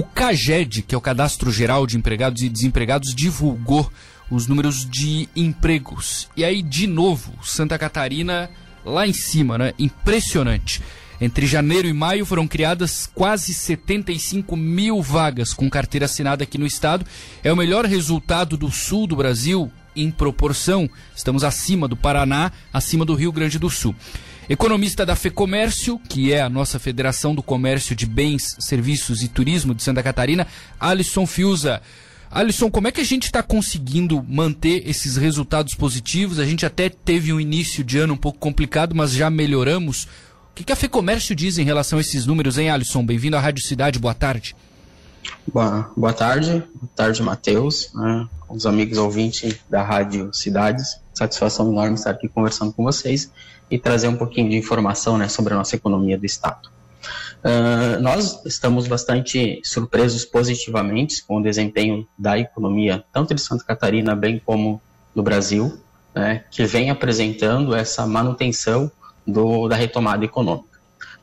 O CAGED, que é o Cadastro Geral de Empregados e Desempregados, divulgou os números de empregos. E aí, de novo, Santa Catarina lá em cima, né? Impressionante. Entre janeiro e maio foram criadas quase 75 mil vagas com carteira assinada aqui no estado. É o melhor resultado do sul do Brasil em proporção. Estamos acima do Paraná, acima do Rio Grande do Sul. Economista da FEComércio, que é a nossa Federação do Comércio de Bens, Serviços e Turismo de Santa Catarina, Alisson Fiuza. Alisson, como é que a gente está conseguindo manter esses resultados positivos? A gente até teve um início de ano um pouco complicado, mas já melhoramos. O que, que a FEComércio diz em relação a esses números, hein, Alisson? Bem-vindo à Rádio Cidade, boa tarde. Boa, boa tarde, boa tarde, Matheus, né, os amigos ouvintes da Rádio Cidades. Satisfação enorme estar aqui conversando com vocês e trazer um pouquinho de informação né, sobre a nossa economia do Estado. Uh, nós estamos bastante surpresos positivamente com o desempenho da economia, tanto de Santa Catarina, bem como do Brasil, né, que vem apresentando essa manutenção do, da retomada econômica.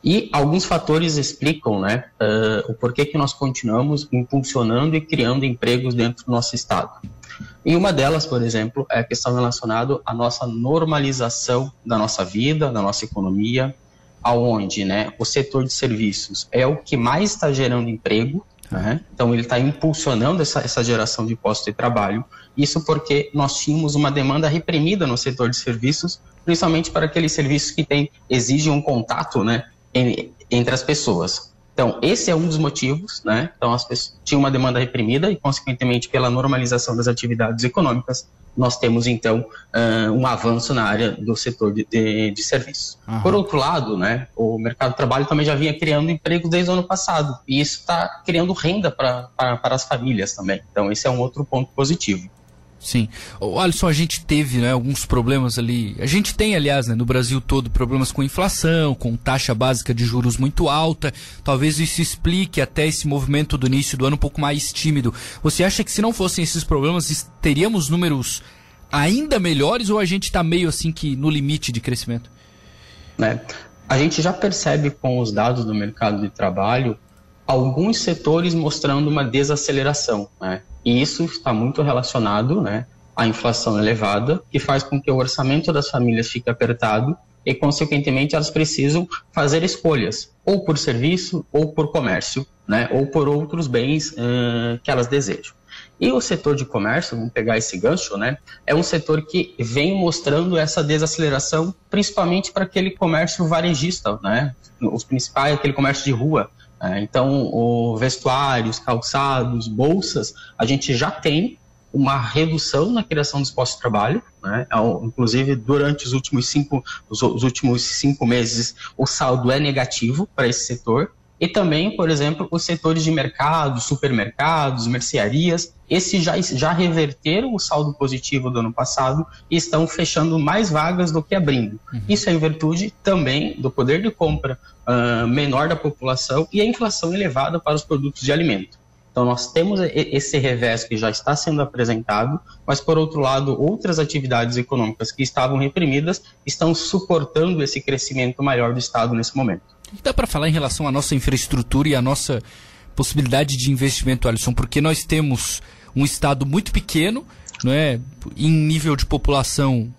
E alguns fatores explicam né, uh, o porquê que nós continuamos impulsionando e criando empregos dentro do nosso estado. E uma delas, por exemplo, é a questão relacionada à nossa normalização da nossa vida, da nossa economia, aonde né, o setor de serviços é o que mais está gerando emprego, né? então ele está impulsionando essa, essa geração de postos de trabalho, isso porque nós tínhamos uma demanda reprimida no setor de serviços, principalmente para aqueles serviços que tem, exigem um contato né, entre as pessoas. Então, esse é um dos motivos, né? Então, as pessoas tinham uma demanda reprimida e, consequentemente, pela normalização das atividades econômicas, nós temos então uh, um avanço na área do setor de, de, de serviços. Uhum. Por outro lado, né, o mercado de trabalho também já vinha criando empregos desde o ano passado e isso está criando renda para as famílias também. Então esse é um outro ponto positivo. Sim. O Alisson, a gente teve né, alguns problemas ali. A gente tem, aliás, né, no Brasil todo, problemas com inflação, com taxa básica de juros muito alta. Talvez isso explique até esse movimento do início do ano um pouco mais tímido. Você acha que se não fossem esses problemas, teríamos números ainda melhores ou a gente está meio assim que no limite de crescimento? Né? A gente já percebe com os dados do mercado de trabalho alguns setores mostrando uma desaceleração. Né? E isso está muito relacionado né, à inflação elevada, que faz com que o orçamento das famílias fique apertado e, consequentemente, elas precisam fazer escolhas, ou por serviço, ou por comércio, né, ou por outros bens uh, que elas desejam. E o setor de comércio, vamos pegar esse gancho, né, é um setor que vem mostrando essa desaceleração, principalmente para aquele comércio varejista, né, os principais, aquele comércio de rua, então, o vestuários, calçados, bolsas, a gente já tem uma redução na criação dos postos de trabalho, né? Inclusive durante os últimos cinco, os últimos cinco meses, o saldo é negativo para esse setor. E também, por exemplo, os setores de mercado, supermercados, mercearias, esses já, já reverteram o saldo positivo do ano passado e estão fechando mais vagas do que abrindo. Uhum. Isso é em virtude também do poder de compra uh, menor da população e a inflação elevada para os produtos de alimento. Então, nós temos esse revés que já está sendo apresentado, mas, por outro lado, outras atividades econômicas que estavam reprimidas estão suportando esse crescimento maior do Estado nesse momento. Dá para falar em relação à nossa infraestrutura e à nossa possibilidade de investimento, Alisson? Porque nós temos um estado muito pequeno, não é? Em nível de população,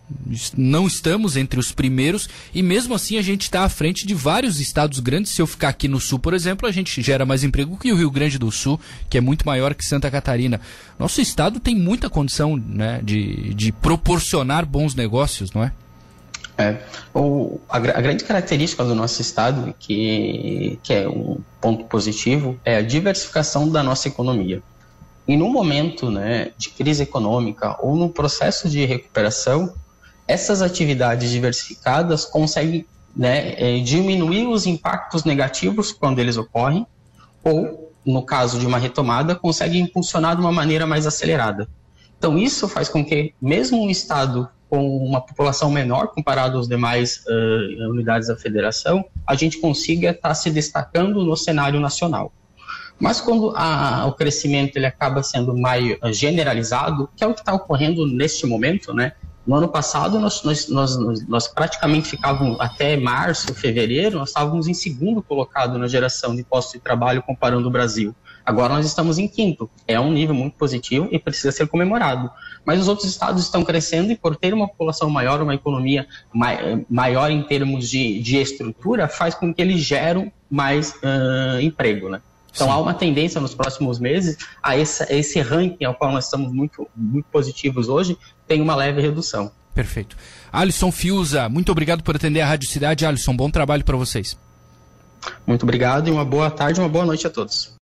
não estamos entre os primeiros e mesmo assim a gente está à frente de vários estados grandes. Se eu ficar aqui no sul, por exemplo, a gente gera mais emprego que o Rio Grande do Sul, que é muito maior que Santa Catarina. Nosso estado tem muita condição né, de, de proporcionar bons negócios, não é? É, a, a, grande característica do nosso estado, que, que é um ponto positivo, é a diversificação da nossa economia. E no momento né, de crise econômica ou no processo de recuperação, essas atividades diversificadas conseguem né, é, diminuir os impactos negativos quando eles ocorrem, ou, no caso de uma retomada, conseguem impulsionar de uma maneira mais acelerada. Então, isso faz com que, mesmo um estado com uma população menor comparado aos demais uh, unidades da federação, a gente consiga estar tá se destacando no cenário nacional. Mas quando a, o crescimento ele acaba sendo mais generalizado, que é o que está ocorrendo neste momento, né? No ano passado, nós, nós, nós, nós, praticamente ficávamos, até março, fevereiro, nós estávamos em segundo colocado na geração de postos de trabalho comparando o Brasil. Agora nós estamos em quinto. É um nível muito positivo e precisa ser comemorado. Mas os outros estados estão crescendo e por ter uma população maior, uma economia maior em termos de, de estrutura, faz com que eles geram mais uh, emprego, né? Então Sim. há uma tendência nos próximos meses a esse, esse ranking ao qual nós estamos muito, muito positivos hoje, tem uma leve redução. Perfeito. Alisson Fiuza, muito obrigado por atender a Rádio Cidade. Alisson, bom trabalho para vocês. Muito obrigado e uma boa tarde, uma boa noite a todos.